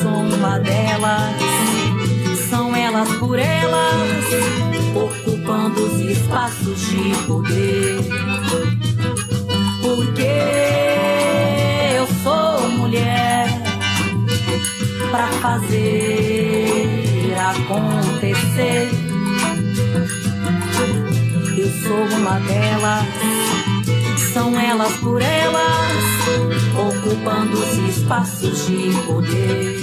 Sou uma delas, são elas por elas, ocupando os espaços de poder. Porque eu sou mulher pra fazer acontecer. Eu sou uma delas, são elas por elas, ocupando os espaços de poder.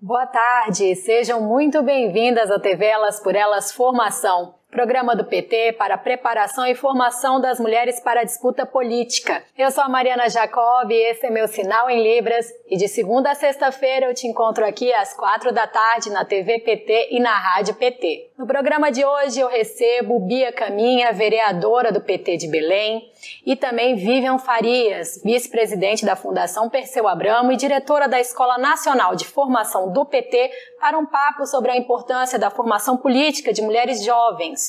Boa tarde, sejam muito bem-vindas ao TV Elas por Elas Formação programa do PT para preparação e formação das mulheres para a disputa política. Eu sou a Mariana Jacob e esse é meu sinal em Libras e de segunda a sexta-feira eu te encontro aqui às quatro da tarde na TV PT e na Rádio PT. No programa de hoje eu recebo Bia Caminha, vereadora do PT de Belém, e também Vivian Farias, vice-presidente da Fundação Perseu Abramo e diretora da Escola Nacional de Formação do PT, para um papo sobre a importância da formação política de mulheres jovens.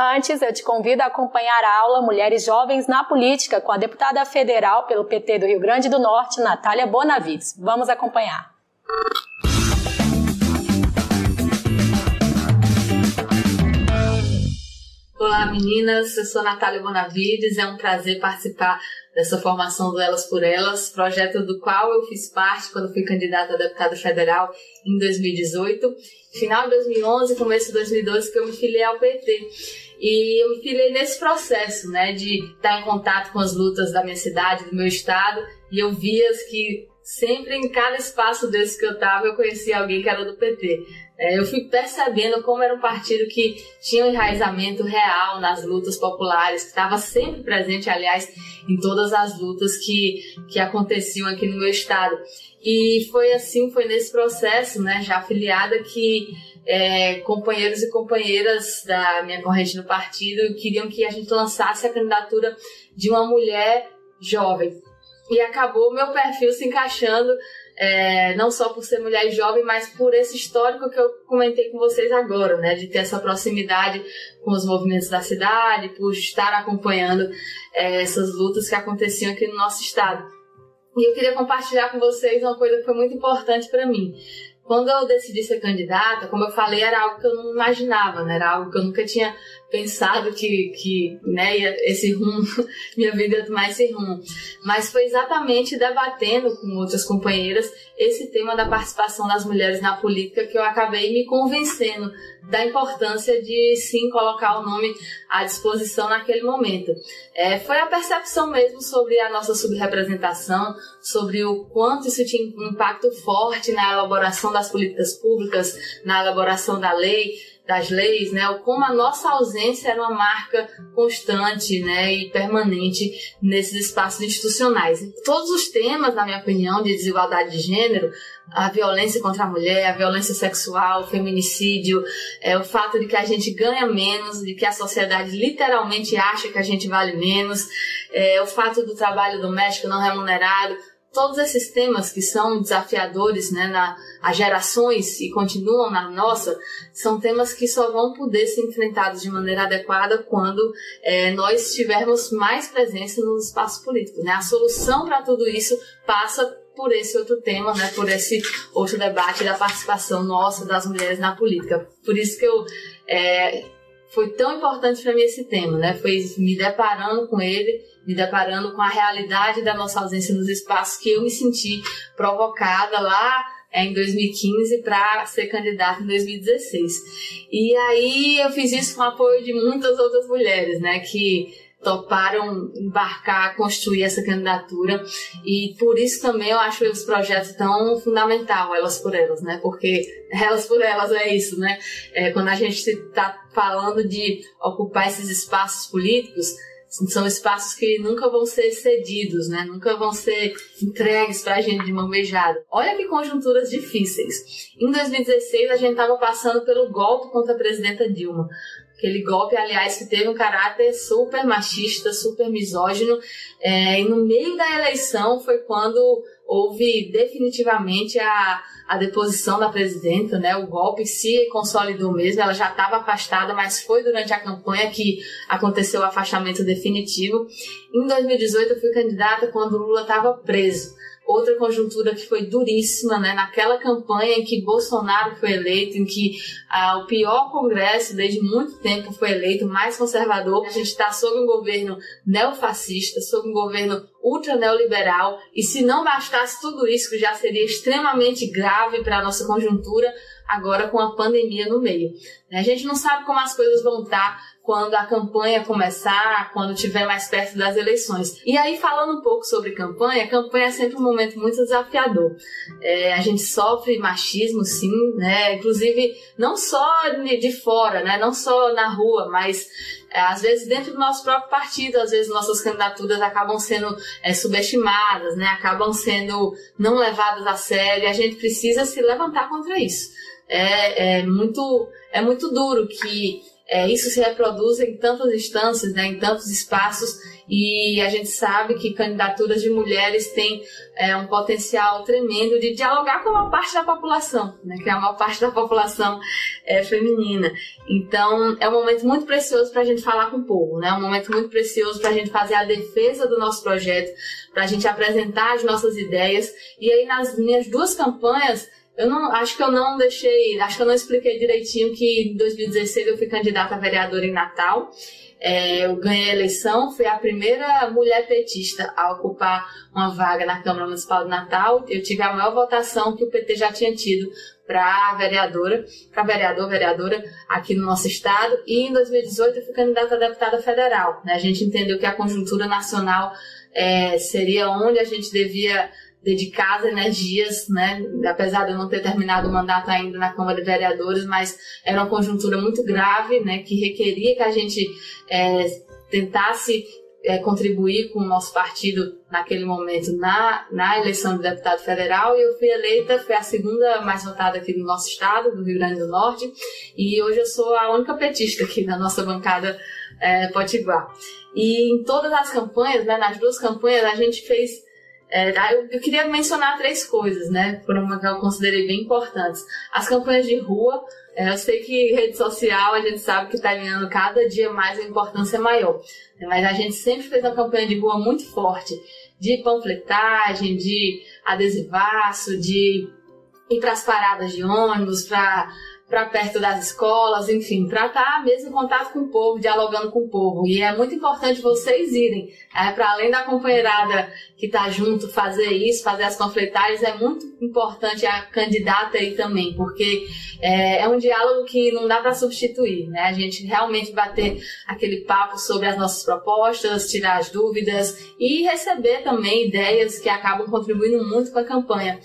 Antes, eu te convido a acompanhar a aula Mulheres Jovens na Política com a deputada federal pelo PT do Rio Grande do Norte, Natália Bonavides. Vamos acompanhar. Olá meninas, eu sou Natália Bonavides, é um prazer participar dessa formação do Elas por Elas, projeto do qual eu fiz parte quando fui candidata a deputada federal em 2018. Final de 2011, começo de 2012 que eu me filiei ao PT. E eu me filiei nesse processo, né, de estar em contato com as lutas da minha cidade, do meu estado, e eu via que sempre em cada espaço desse que eu estava eu conhecia alguém que era do PT. É, eu fui percebendo como era um partido que tinha um enraizamento real nas lutas populares, que estava sempre presente, aliás, em todas as lutas que, que aconteciam aqui no meu estado. E foi assim, foi nesse processo, né, já afiliada, que é, companheiros e companheiras da minha corrente no partido queriam que a gente lançasse a candidatura de uma mulher jovem. E acabou meu perfil se encaixando é, não só por ser mulher jovem, mas por esse histórico que eu comentei com vocês agora, né, de ter essa proximidade com os movimentos da cidade, por estar acompanhando é, essas lutas que aconteciam aqui no nosso estado. E eu queria compartilhar com vocês uma coisa que foi muito importante para mim. Quando eu decidi ser candidata, como eu falei, era algo que eu não imaginava, né? Era algo que eu nunca tinha pensado que, que né, esse rumo, minha vida ia tomar esse rumo. Mas foi exatamente debatendo com outras companheiras esse tema da participação das mulheres na política que eu acabei me convencendo da importância de sim colocar o nome à disposição naquele momento. É, foi a percepção mesmo sobre a nossa subrepresentação, sobre o quanto isso tinha um impacto forte na elaboração das políticas públicas, na elaboração da lei, das leis, né, como a nossa ausência era uma marca constante, né, e permanente nesses espaços institucionais. Todos os temas, na minha opinião, de desigualdade de gênero, a violência contra a mulher, a violência sexual, o feminicídio, é, o fato de que a gente ganha menos, de que a sociedade literalmente acha que a gente vale menos, é, o fato do trabalho doméstico não remunerado, todos esses temas que são desafiadores né, na, as gerações e continuam na nossa, são temas que só vão poder ser enfrentados de maneira adequada quando é, nós tivermos mais presença no espaço político. Né? A solução para tudo isso passa por esse outro tema, né, por esse outro debate da participação nossa das mulheres na política. Por isso que eu é, foi tão importante para mim esse tema, né? Foi me deparando com ele, me deparando com a realidade da nossa ausência nos espaços que eu me senti provocada lá é, em 2015 para ser candidata em 2016. E aí eu fiz isso com o apoio de muitas outras mulheres, né? Que toparam embarcar, construir essa candidatura e por isso também eu acho os projetos tão fundamental, elas por elas, né? Porque elas por elas é isso, né? É, quando a gente está falando de ocupar esses espaços políticos, são espaços que nunca vão ser cedidos, né? Nunca vão ser entregues para a gente de mão beijada. Olha que conjunturas difíceis. Em 2016 a gente estava passando pelo golpe contra a presidenta Dilma. Aquele golpe, aliás, que teve um caráter super machista, super misógino. É, e no meio da eleição foi quando houve definitivamente a, a deposição da presidenta, né? O golpe se consolidou mesmo, ela já estava afastada, mas foi durante a campanha que aconteceu o afastamento definitivo. Em 2018 eu fui candidata quando Lula estava preso outra conjuntura que foi duríssima, né? Naquela campanha em que Bolsonaro foi eleito, em que ah, o pior Congresso desde muito tempo foi eleito, mais conservador. A gente está sob um governo neofascista, sob um governo ultra neoliberal, e se não bastasse tudo isso, que já seria extremamente grave para a nossa conjuntura, agora com a pandemia no meio. A gente não sabe como as coisas vão estar quando a campanha começar, quando tiver mais perto das eleições. E aí, falando um pouco sobre campanha, campanha é sempre um momento muito desafiador. É, a gente sofre machismo, sim, né? Inclusive, não só de fora, né? Não só na rua, mas é, às vezes dentro do nosso próprio partido, às vezes nossas candidaturas acabam sendo é, subestimadas, né? Acabam sendo não levadas a sério. A gente precisa se levantar contra isso. É, é muito é muito duro que é, isso se reproduz em tantas instâncias, né, em tantos espaços, e a gente sabe que candidaturas de mulheres têm é, um potencial tremendo de dialogar com a maior parte da população, né, que a maior parte da população é feminina. Então, é um momento muito precioso para a gente falar com o povo, né, um momento muito precioso para a gente fazer a defesa do nosso projeto, para a gente apresentar as nossas ideias. E aí, nas minhas duas campanhas, eu não, acho que eu não deixei, acho que eu não expliquei direitinho que em 2016 eu fui candidata a vereadora em Natal. É, eu ganhei a eleição, fui a primeira mulher petista a ocupar uma vaga na Câmara Municipal de Natal. Eu tive a maior votação que o PT já tinha tido para vereadora, para vereador, vereadora aqui no nosso estado. E em 2018 eu fui candidata a deputada federal. Né? A gente entendeu que a conjuntura nacional é, seria onde a gente devia dedicar as energias, né? Apesar de eu não ter terminado o mandato ainda na Câmara de Vereadores, mas era uma conjuntura muito grave, né? Que requeria que a gente é, tentasse é, contribuir com o nosso partido naquele momento na, na eleição de deputado federal e eu fui eleita, fui a segunda mais votada aqui no nosso estado, do Rio Grande do Norte, e hoje eu sou a única petista aqui na nossa bancada é, Potiguar. E em todas as campanhas, né, nas duas campanhas, a gente fez é, eu, queria mencionar três coisas, né, por uma que eu considerei bem importantes. As campanhas de rua, é, eu sei que rede social a gente sabe que está ganhando cada dia mais a importância maior, né, mas a gente sempre fez uma campanha de rua muito forte, de panfletagem, de adesivaço, de ir para as paradas de ônibus, para para perto das escolas, enfim, para estar tá mesmo em contato com o povo, dialogando com o povo. E é muito importante vocês irem, é, para além da companheirada que está junto, fazer isso, fazer as panfletagens, é muito importante a candidata aí também, porque é, é um diálogo que não dá para substituir, né? A gente realmente bater aquele papo sobre as nossas propostas, tirar as dúvidas e receber também ideias que acabam contribuindo muito com a campanha.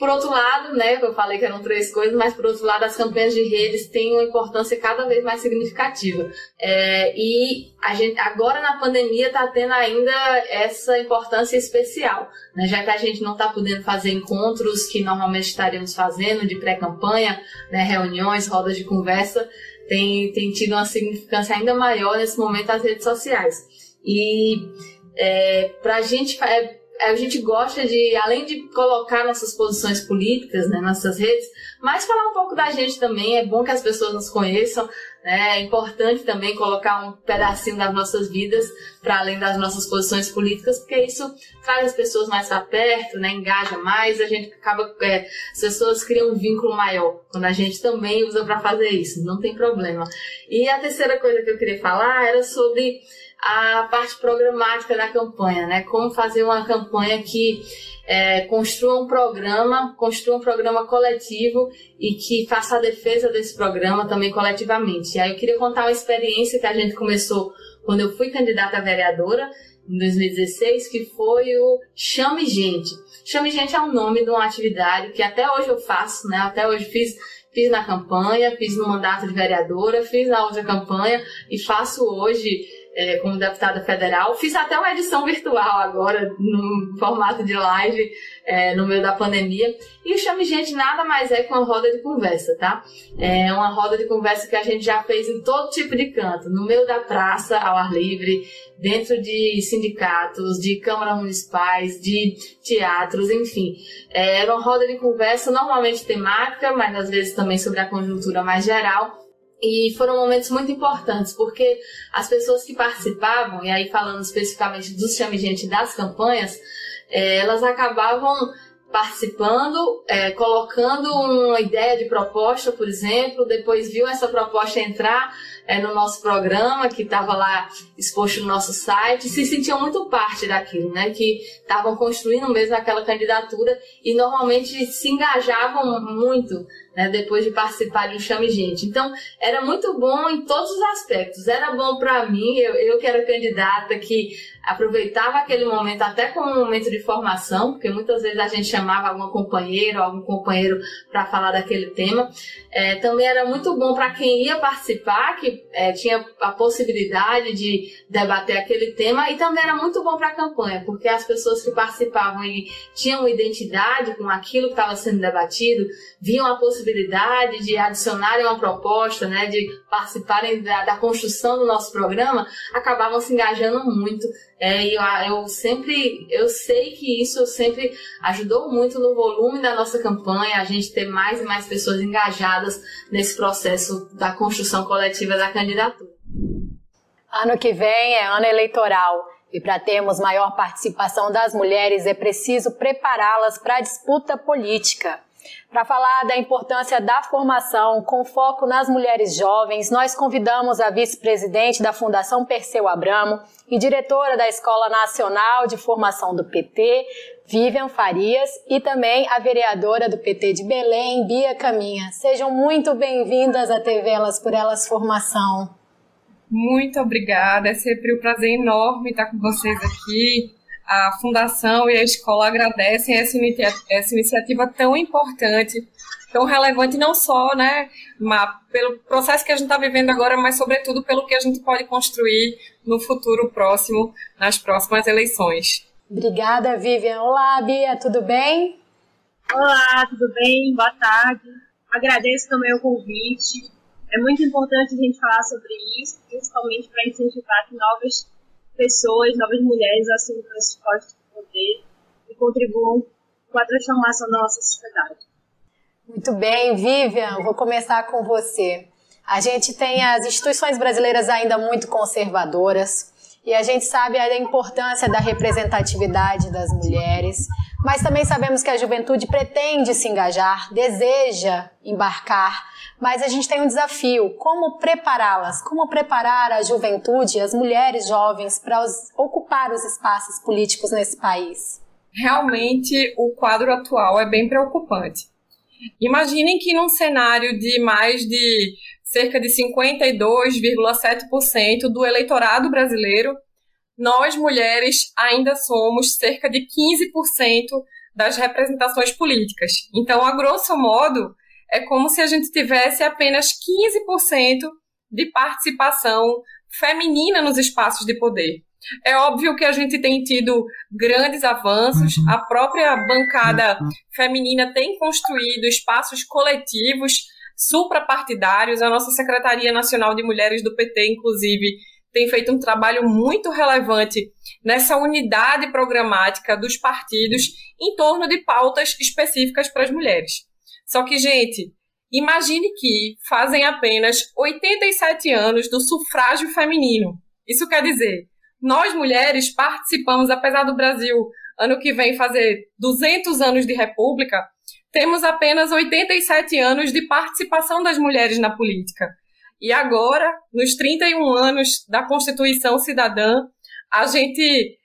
Por outro lado, né, eu falei que eram três coisas, mas por outro lado, as campanhas de redes têm uma importância cada vez mais significativa. É, e a gente, agora na pandemia está tendo ainda essa importância especial, né, já que a gente não está podendo fazer encontros que normalmente estaríamos fazendo de pré-campanha, né, reuniões, rodas de conversa, tem, tem tido uma significância ainda maior nesse momento as redes sociais. E é, para a gente é, a gente gosta de, além de colocar nossas posições políticas, né, nossas redes, mas falar um pouco da gente também. É bom que as pessoas nos conheçam. Né? É importante também colocar um pedacinho das nossas vidas para além das nossas posições políticas, porque isso traz as pessoas mais para perto, né? engaja mais, a gente acaba. É, as pessoas criam um vínculo maior quando a gente também usa para fazer isso, não tem problema. E a terceira coisa que eu queria falar era sobre a parte programática da campanha, né? Como fazer uma campanha que é, construa um programa, construa um programa coletivo e que faça a defesa desse programa também coletivamente. E aí eu queria contar uma experiência que a gente começou quando eu fui candidata a vereadora em 2016, que foi o Chame Gente. Chame Gente é o nome de uma atividade que até hoje eu faço, né? Até hoje fiz fiz na campanha, fiz no mandato de vereadora, fiz na outra campanha e faço hoje é, como deputada federal. Fiz até uma edição virtual agora, no formato de live, é, no meio da pandemia. E o Chame Gente nada mais é que uma roda de conversa, tá? É uma roda de conversa que a gente já fez em todo tipo de canto, no meio da praça, ao ar livre, dentro de sindicatos, de câmaras municipais, de teatros, enfim. É, era uma roda de conversa normalmente temática, mas às vezes também sobre a conjuntura mais geral e foram momentos muito importantes, porque as pessoas que participavam, e aí falando especificamente dos chame gente das campanhas, é, elas acabavam participando, é, colocando uma ideia de proposta, por exemplo, depois viu essa proposta entrar é, no nosso programa, que estava lá exposto no nosso site, se sentiam muito parte daquilo, né? Que estavam construindo mesmo aquela candidatura e normalmente se engajavam muito né, depois de participar de um Chame Gente. Então, era muito bom em todos os aspectos. Era bom para mim, eu, eu que era candidata, que aproveitava aquele momento até como um momento de formação, porque muitas vezes a gente chamava alguma companheira ou algum companheiro para falar daquele tema. É, também era muito bom para quem ia participar, que é, tinha a possibilidade de debater aquele tema, e também era muito bom para a campanha, porque as pessoas que participavam e tinham identidade com aquilo que estava sendo debatido, viam a possibilidade de adicionarem uma proposta, né, de participarem da, da construção do nosso programa, acabavam se engajando muito. É, e eu, eu sempre, eu sei que isso sempre ajudou muito no volume da nossa campanha, a gente ter mais e mais pessoas engajadas nesse processo da construção coletiva da candidatura. Ano que vem é ano eleitoral. E para termos maior participação das mulheres é preciso prepará-las para a disputa política. Para falar da importância da formação com foco nas mulheres jovens, nós convidamos a vice-presidente da Fundação Perseu Abramo e diretora da Escola Nacional de Formação do PT, Vivian Farias, e também a vereadora do PT de Belém, Bia Caminha. Sejam muito bem-vindas à TV Elas por Elas Formação. Muito obrigada, é sempre um prazer enorme estar com vocês aqui a fundação e a escola agradecem essa, essa iniciativa tão importante, tão relevante não só, né, pelo processo que a gente está vivendo agora, mas sobretudo pelo que a gente pode construir no futuro próximo, nas próximas eleições. Obrigada, Vivian. Olá, Bia, tudo bem? Olá, tudo bem? Boa tarde. Agradeço também o convite. É muito importante a gente falar sobre isso, principalmente para incentivar que novas pessoas, novas mulheres assumam esses postos de poder e contribuam com a transformação da nossa sociedade. Muito bem, Vivian, vou começar com você. A gente tem as instituições brasileiras ainda muito conservadoras e a gente sabe a importância da representatividade das mulheres, mas também sabemos que a juventude pretende se engajar, deseja embarcar mas a gente tem um desafio: como prepará-las, como preparar a juventude, as mulheres jovens para ocupar os espaços políticos nesse país? Realmente, o quadro atual é bem preocupante. Imaginem que num cenário de mais de cerca de 52,7% do eleitorado brasileiro, nós mulheres ainda somos cerca de 15% das representações políticas. Então, a grosso modo, é como se a gente tivesse apenas 15% de participação feminina nos espaços de poder. É óbvio que a gente tem tido grandes avanços, uhum. a própria bancada uhum. feminina tem construído espaços coletivos suprapartidários, a nossa Secretaria Nacional de Mulheres do PT, inclusive, tem feito um trabalho muito relevante nessa unidade programática dos partidos em torno de pautas específicas para as mulheres. Só que, gente, imagine que fazem apenas 87 anos do sufrágio feminino. Isso quer dizer, nós mulheres participamos, apesar do Brasil ano que vem fazer 200 anos de república, temos apenas 87 anos de participação das mulheres na política. E agora, nos 31 anos da Constituição Cidadã, a gente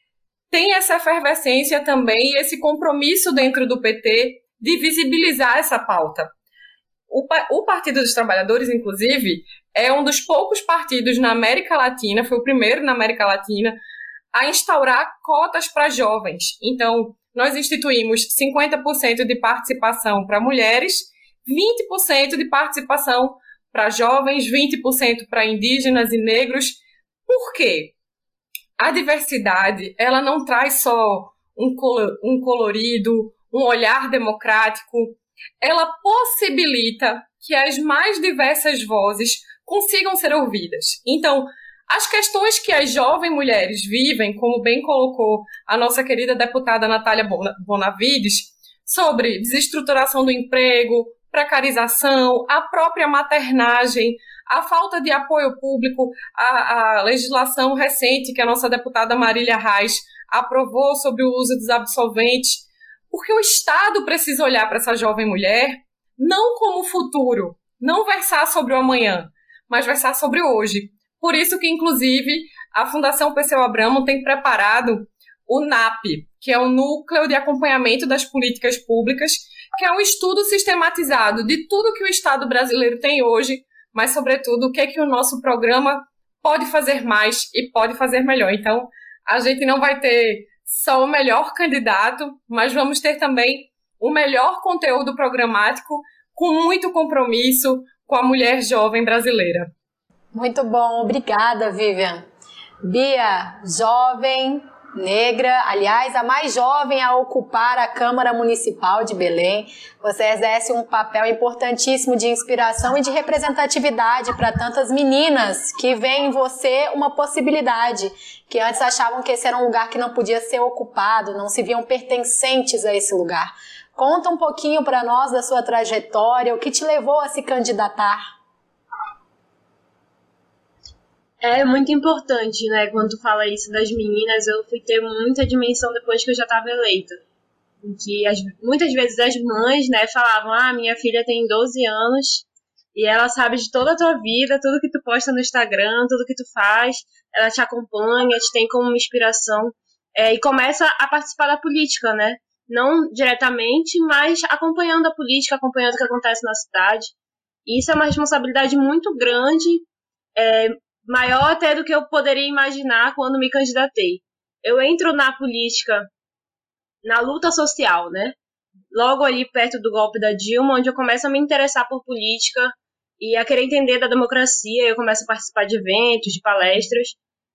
tem essa efervescência também esse compromisso dentro do PT de visibilizar essa pauta. O, o, Partido dos Trabalhadores, inclusive, é um dos poucos partidos na América Latina, foi o primeiro na América Latina, a instaurar cotas para jovens. Então, nós instituímos 50% de participação para mulheres, 20% de participação para jovens, 20% para indígenas e negros. Por quê? A diversidade, ela não traz só um, um colorido, um olhar democrático, ela possibilita que as mais diversas vozes consigam ser ouvidas. Então, as questões que as jovens mulheres vivem, como bem colocou a nossa querida deputada Natália Bonavides, sobre desestruturação do emprego, precarização, a própria maternagem, a falta de apoio público, a, a legislação recente que a nossa deputada Marília Reis aprovou sobre o uso dos absolventes, porque o Estado precisa olhar para essa jovem mulher não como futuro, não versar sobre o amanhã, mas versar sobre hoje. Por isso que, inclusive, a Fundação Perseu Abramo tem preparado o NAP, que é o Núcleo de Acompanhamento das Políticas Públicas, que é um estudo sistematizado de tudo que o Estado brasileiro tem hoje, mas, sobretudo, o que é que o nosso programa pode fazer mais e pode fazer melhor. Então, a gente não vai ter só o melhor candidato, mas vamos ter também o melhor conteúdo programático com muito compromisso com a mulher jovem brasileira. Muito bom, obrigada, Vivian. Bia, jovem, negra, aliás, a mais jovem a ocupar a Câmara Municipal de Belém. Você exerce um papel importantíssimo de inspiração e de representatividade para tantas meninas que veem em você uma possibilidade, que antes achavam que esse era um lugar que não podia ser ocupado, não se viam pertencentes a esse lugar. Conta um pouquinho para nós da sua trajetória, o que te levou a se candidatar. É muito importante, né? Quando tu fala isso das meninas, eu fui ter muita dimensão depois que eu já estava eleita. Que as, muitas vezes as mães, né, falavam: Ah, minha filha tem 12 anos e ela sabe de toda a tua vida, tudo que tu posta no Instagram, tudo que tu faz, ela te acompanha, te tem como inspiração. É, e começa a participar da política, né? Não diretamente, mas acompanhando a política, acompanhando o que acontece na cidade. E isso é uma responsabilidade muito grande, é, maior até do que eu poderia imaginar quando me candidatei. Eu entro na política, na luta social, né? Logo ali perto do golpe da Dilma, onde eu começo a me interessar por política e a querer entender da democracia, eu começo a participar de eventos, de palestras.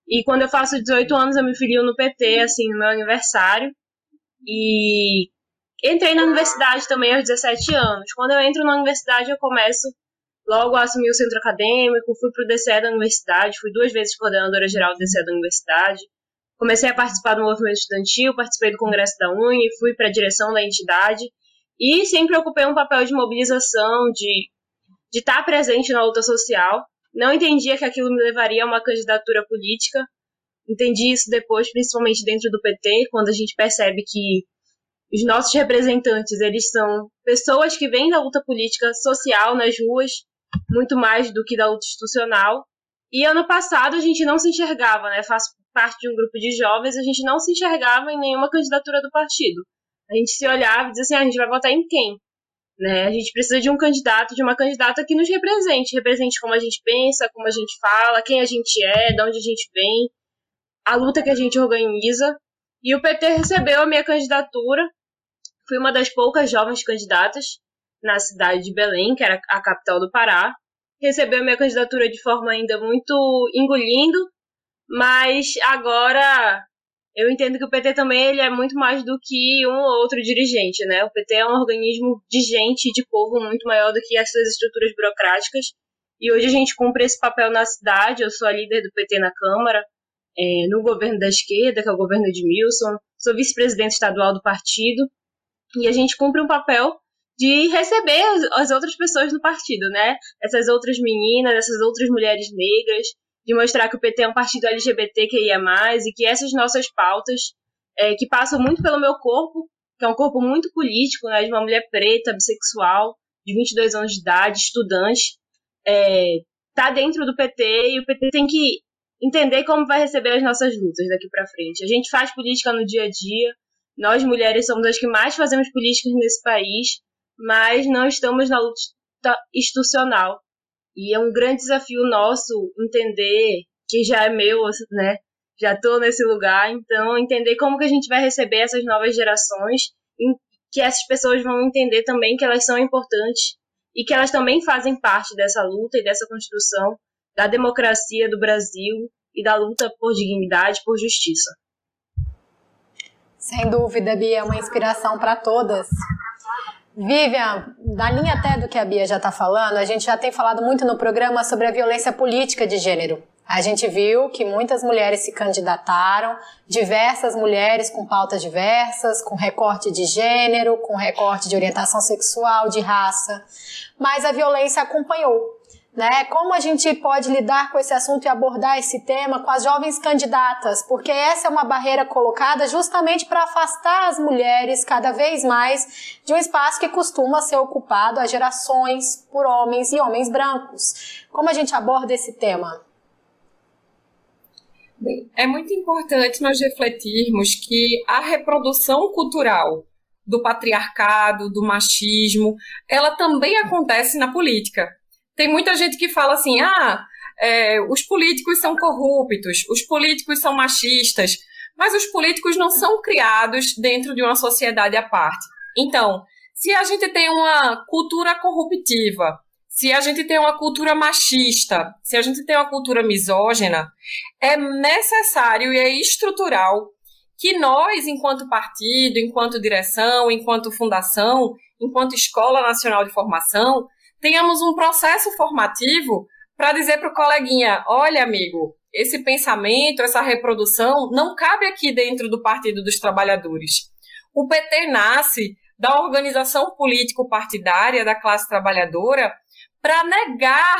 E quando eu faço 18 anos, eu me filio no PT, assim, no meu aniversário. E entrei na universidade também aos 17 anos. Quando eu entro na universidade, eu começo Logo assumi o centro acadêmico, fui para o DCE da universidade, fui duas vezes coordenadora geral do DCE da universidade. Comecei a participar do movimento estudantil, participei do congresso da Uni, fui para a direção da entidade e sempre ocupei um papel de mobilização, de de estar tá presente na luta social. Não entendia que aquilo me levaria a uma candidatura política. Entendi isso depois, principalmente dentro do PT, quando a gente percebe que os nossos representantes, eles são pessoas que vêm da luta política social nas ruas, muito mais do que da luta institucional. E ano passado a gente não se enxergava, né? Faço parte de um grupo de jovens, a gente não se enxergava em nenhuma candidatura do partido. A gente se olhava e dizia assim: ah, a gente vai votar em quem? Né? A gente precisa de um candidato, de uma candidata que nos represente, represente como a gente pensa, como a gente fala, quem a gente é, de onde a gente vem, a luta que a gente organiza. E o PT recebeu a minha candidatura. Fui uma das poucas jovens candidatas na cidade de Belém, que era a capital do Pará. Recebeu minha candidatura de forma ainda muito engolindo, mas agora eu entendo que o PT também ele é muito mais do que um ou outro dirigente, né? O PT é um organismo de gente, de povo muito maior do que as suas estruturas burocráticas. E hoje a gente cumpre esse papel na cidade. Eu sou a líder do PT na Câmara, é, no governo da esquerda, que é o governo de Milson. Sou vice-presidente estadual do partido. E a gente cumpre um papel de receber as outras pessoas no partido, né? Essas outras meninas, essas outras mulheres negras, de mostrar que o PT é um partido LGBT que ia mais e que essas nossas pautas, é, que passam muito pelo meu corpo, que é um corpo muito político, né, de uma mulher preta, bissexual, de 22 anos de idade, estudante, é, tá dentro do PT e o PT tem que entender como vai receber as nossas lutas daqui para frente. A gente faz política no dia a dia, nós mulheres somos as que mais fazemos políticas nesse país, mas não estamos na luta institucional. E é um grande desafio nosso entender que já é meu, né? Já estou nesse lugar, então entender como que a gente vai receber essas novas gerações, que essas pessoas vão entender também que elas são importantes e que elas também fazem parte dessa luta e dessa construção da democracia do Brasil e da luta por dignidade, por justiça. Sem dúvida, Bia, é uma inspiração para todas. Vivian, na linha até do que a Bia já está falando, a gente já tem falado muito no programa sobre a violência política de gênero. A gente viu que muitas mulheres se candidataram, diversas mulheres com pautas diversas, com recorte de gênero, com recorte de orientação sexual, de raça, mas a violência acompanhou né? Como a gente pode lidar com esse assunto e abordar esse tema com as jovens candidatas? Porque essa é uma barreira colocada justamente para afastar as mulheres cada vez mais de um espaço que costuma ser ocupado há gerações por homens e homens brancos. Como a gente aborda esse tema? Bem, é muito importante nós refletirmos que a reprodução cultural do patriarcado, do machismo, ela também acontece na política tem muita gente que fala assim: ah, é, os políticos são corruptos, os políticos são machistas, mas os políticos não são criados dentro de uma sociedade à parte. Então, se a gente tem uma cultura corruptiva, se a gente tem uma cultura machista, se a gente tem uma cultura misógina, é necessário e é estrutural que nós, enquanto partido, enquanto direção, enquanto fundação, enquanto Escola Nacional de Formação, tenhamos um processo formativo para dizer para o coleguinha: olha, amigo, esse pensamento, essa reprodução não cabe aqui dentro do Partido dos Trabalhadores. O PT nasce da organização político-partidária da classe trabalhadora para negar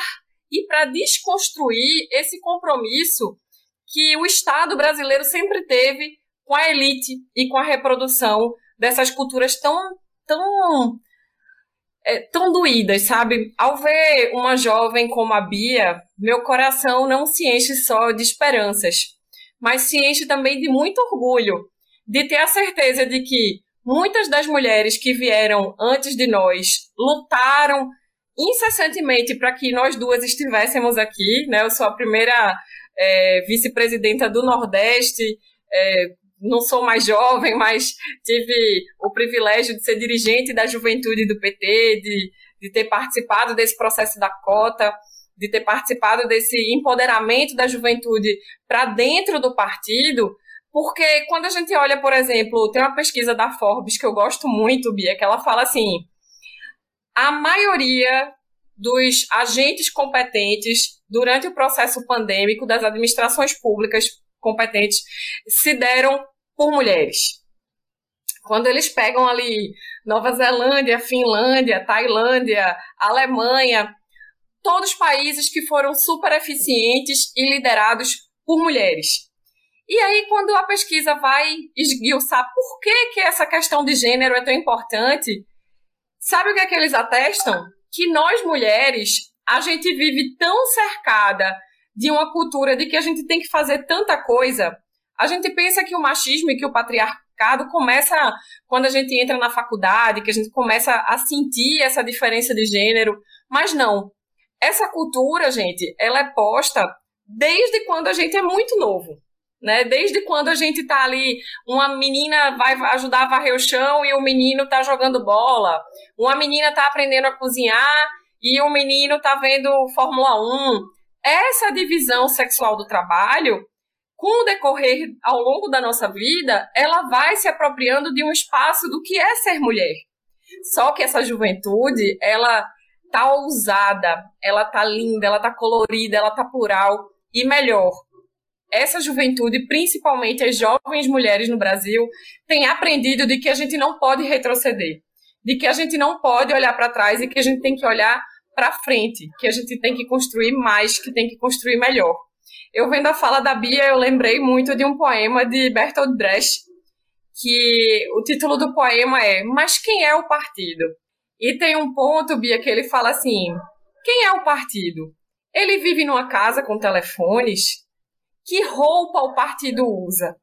e para desconstruir esse compromisso que o Estado brasileiro sempre teve com a elite e com a reprodução dessas culturas tão, tão é, tão doídas, sabe? Ao ver uma jovem como a Bia, meu coração não se enche só de esperanças, mas se enche também de muito orgulho de ter a certeza de que muitas das mulheres que vieram antes de nós lutaram incessantemente para que nós duas estivéssemos aqui, né? Eu sou a primeira é, vice-presidenta do Nordeste, é, não sou mais jovem, mas tive o privilégio de ser dirigente da juventude do PT, de, de ter participado desse processo da cota, de ter participado desse empoderamento da juventude para dentro do partido, porque quando a gente olha, por exemplo, tem uma pesquisa da Forbes que eu gosto muito, Bia, que ela fala assim: a maioria dos agentes competentes durante o processo pandêmico das administrações públicas competentes se deram por mulheres. Quando eles pegam ali Nova Zelândia, Finlândia, Tailândia, Alemanha, todos países que foram super eficientes e liderados por mulheres. E aí, quando a pesquisa vai esguiçar por que, que essa questão de gênero é tão importante, sabe o que é que eles atestam? Que nós mulheres, a gente vive tão cercada de uma cultura de que a gente tem que fazer tanta coisa a gente pensa que o machismo e que o patriarcado começa quando a gente entra na faculdade, que a gente começa a sentir essa diferença de gênero, mas não. Essa cultura, gente, ela é posta desde quando a gente é muito novo. Né? Desde quando a gente tá ali, uma menina vai ajudar a varrer o chão e o menino tá jogando bola, uma menina tá aprendendo a cozinhar e o menino tá vendo Fórmula 1. Essa divisão sexual do trabalho com o decorrer ao longo da nossa vida, ela vai se apropriando de um espaço do que é ser mulher. Só que essa juventude, ela tá ousada, ela tá linda, ela tá colorida, ela tá plural e melhor. Essa juventude, principalmente as jovens mulheres no Brasil, tem aprendido de que a gente não pode retroceder, de que a gente não pode olhar para trás e que a gente tem que olhar para frente, que a gente tem que construir mais, que tem que construir melhor. Eu vendo a fala da Bia, eu lembrei muito de um poema de Bertolt Brecht, que o título do poema é Mas quem é o partido? E tem um ponto, Bia, que ele fala assim: quem é o partido? Ele vive numa casa com telefones? Que roupa o partido usa?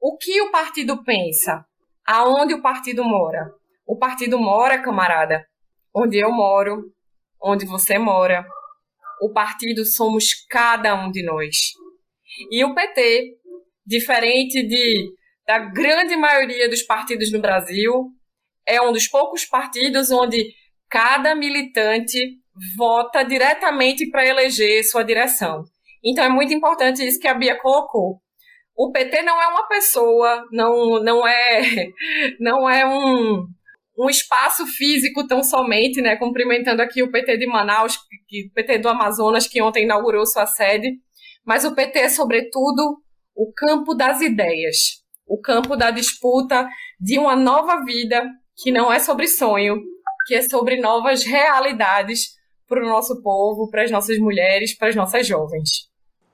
O que o partido pensa? Aonde o partido mora? O partido mora, camarada, onde eu moro, onde você mora. O partido somos cada um de nós. E o PT, diferente de da grande maioria dos partidos no Brasil, é um dos poucos partidos onde cada militante vota diretamente para eleger sua direção. Então é muito importante isso que a Bia colocou. O PT não é uma pessoa, não, não é não é um, um espaço físico tão somente, né? Cumprimentando aqui o PT de Manaus, que, PT do Amazonas, que ontem inaugurou sua sede. Mas o PT é, sobretudo, o campo das ideias, o campo da disputa de uma nova vida que não é sobre sonho, que é sobre novas realidades para o nosso povo, para as nossas mulheres, para as nossas jovens.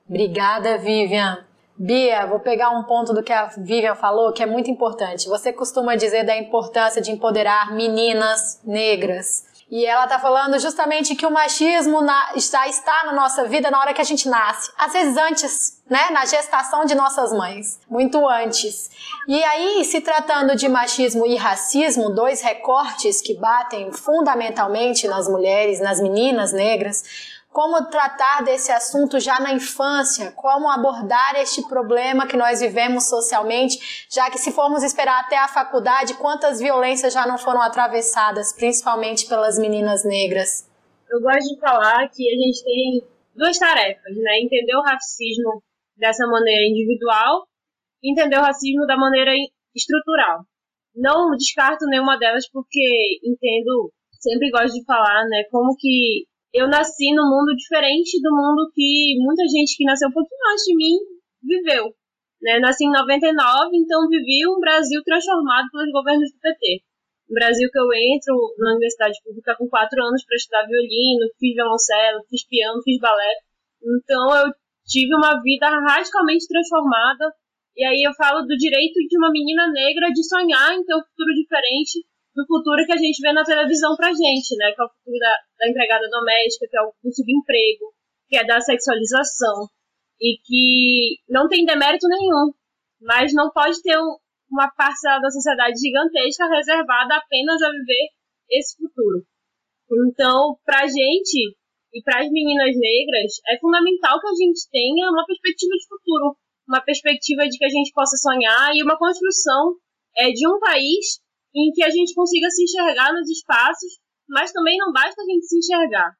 Obrigada, Vivian. Bia, vou pegar um ponto do que a Vivian falou que é muito importante. Você costuma dizer da importância de empoderar meninas negras. E ela tá falando justamente que o machismo na, já está na nossa vida na hora que a gente nasce. Às vezes antes, né? Na gestação de nossas mães. Muito antes. E aí, se tratando de machismo e racismo, dois recortes que batem fundamentalmente nas mulheres, nas meninas negras, como tratar desse assunto já na infância, como abordar este problema que nós vivemos socialmente, já que se formos esperar até a faculdade, quantas violências já não foram atravessadas, principalmente pelas meninas negras? Eu gosto de falar que a gente tem duas tarefas, né? Entender o racismo dessa maneira individual entender o racismo da maneira estrutural. Não descarto nenhuma delas porque entendo, sempre gosto de falar, né, como que eu nasci num mundo diferente do mundo que muita gente que nasceu um pouquinho antes de mim viveu. Né? Nasci em 99, então vivi um Brasil transformado pelos governos do PT. Um Brasil que eu entro na universidade pública com quatro anos para estudar violino, fiz violoncelo, fiz piano, fiz balé. Então eu tive uma vida radicalmente transformada. E aí eu falo do direito de uma menina negra de sonhar em ter um futuro diferente do futuro que a gente vê na televisão pra gente, né? Que é o futuro da, da empregada doméstica, que é o do subemprego, que é da sexualização. E que não tem demérito nenhum, mas não pode ter um, uma parcela da sociedade gigantesca reservada apenas a viver esse futuro. Então, pra gente e para as meninas negras, é fundamental que a gente tenha uma perspectiva de futuro, uma perspectiva de que a gente possa sonhar e uma construção é, de um país em que a gente consiga se enxergar nos espaços, mas também não basta a gente se enxergar.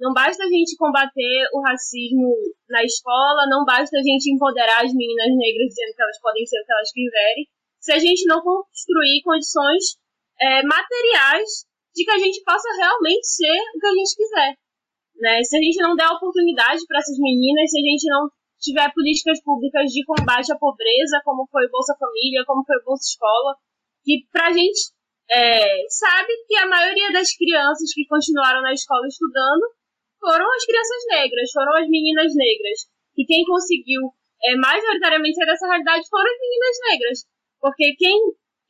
Não basta a gente combater o racismo na escola, não basta a gente empoderar as meninas negras dizendo que elas podem ser o que elas quiserem, se a gente não construir condições é, materiais de que a gente possa realmente ser o que a gente quiser. Né? Se a gente não der oportunidade para essas meninas, se a gente não tiver políticas públicas de combate à pobreza, como foi Bolsa Família, como foi Bolsa Escola, que pra gente é, sabe que a maioria das crianças que continuaram na escola estudando foram as crianças negras, foram as meninas negras. E quem conseguiu é, majoritariamente sair dessa realidade foram as meninas negras. Porque quem,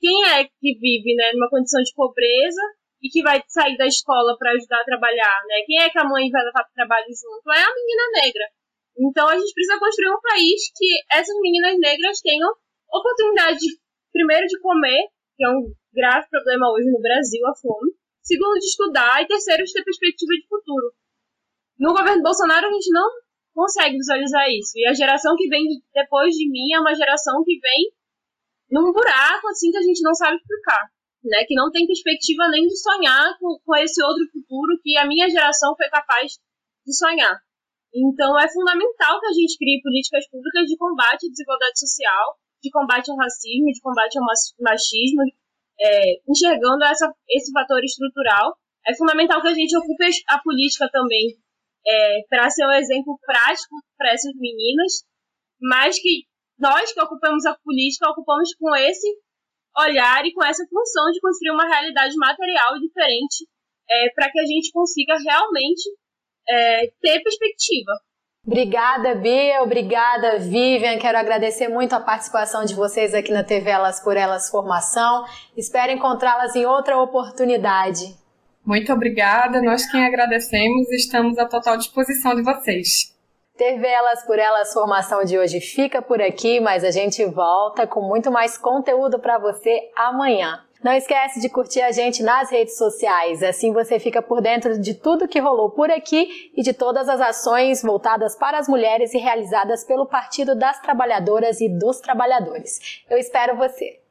quem é que vive né, numa condição de pobreza e que vai sair da escola para ajudar a trabalhar? Né? Quem é que a mãe vai levar para trabalho junto? É a menina negra. Então a gente precisa construir um país que essas meninas negras tenham oportunidade, primeiro, de comer, que é um grave problema hoje no Brasil, a fome. Segundo, de estudar. E terceiro, de ter perspectiva de futuro. No governo Bolsonaro, a gente não consegue visualizar isso. E a geração que vem depois de mim é uma geração que vem num buraco, assim, que a gente não sabe explicar. Né? Que não tem perspectiva nem de sonhar com, com esse outro futuro que a minha geração foi capaz de sonhar. Então, é fundamental que a gente crie políticas públicas de combate à desigualdade social, de combate ao racismo, de combate ao machismo, é, enxergando essa, esse fator estrutural É fundamental que a gente ocupe a política também, é, para ser um exemplo prático para essas meninas, mas que nós que ocupamos a política ocupamos com esse olhar e com essa função de construir uma realidade material diferente é, para que a gente consiga realmente é, ter perspectiva. Obrigada, Bia. Obrigada, Vivian. Quero agradecer muito a participação de vocês aqui na TV Elas por Elas Formação. Espero encontrá-las em outra oportunidade. Muito obrigada. Nós quem agradecemos estamos à total disposição de vocês. TV Elas por Elas Formação de hoje fica por aqui, mas a gente volta com muito mais conteúdo para você amanhã. Não esquece de curtir a gente nas redes sociais, assim você fica por dentro de tudo que rolou por aqui e de todas as ações voltadas para as mulheres e realizadas pelo Partido das Trabalhadoras e dos Trabalhadores. Eu espero você!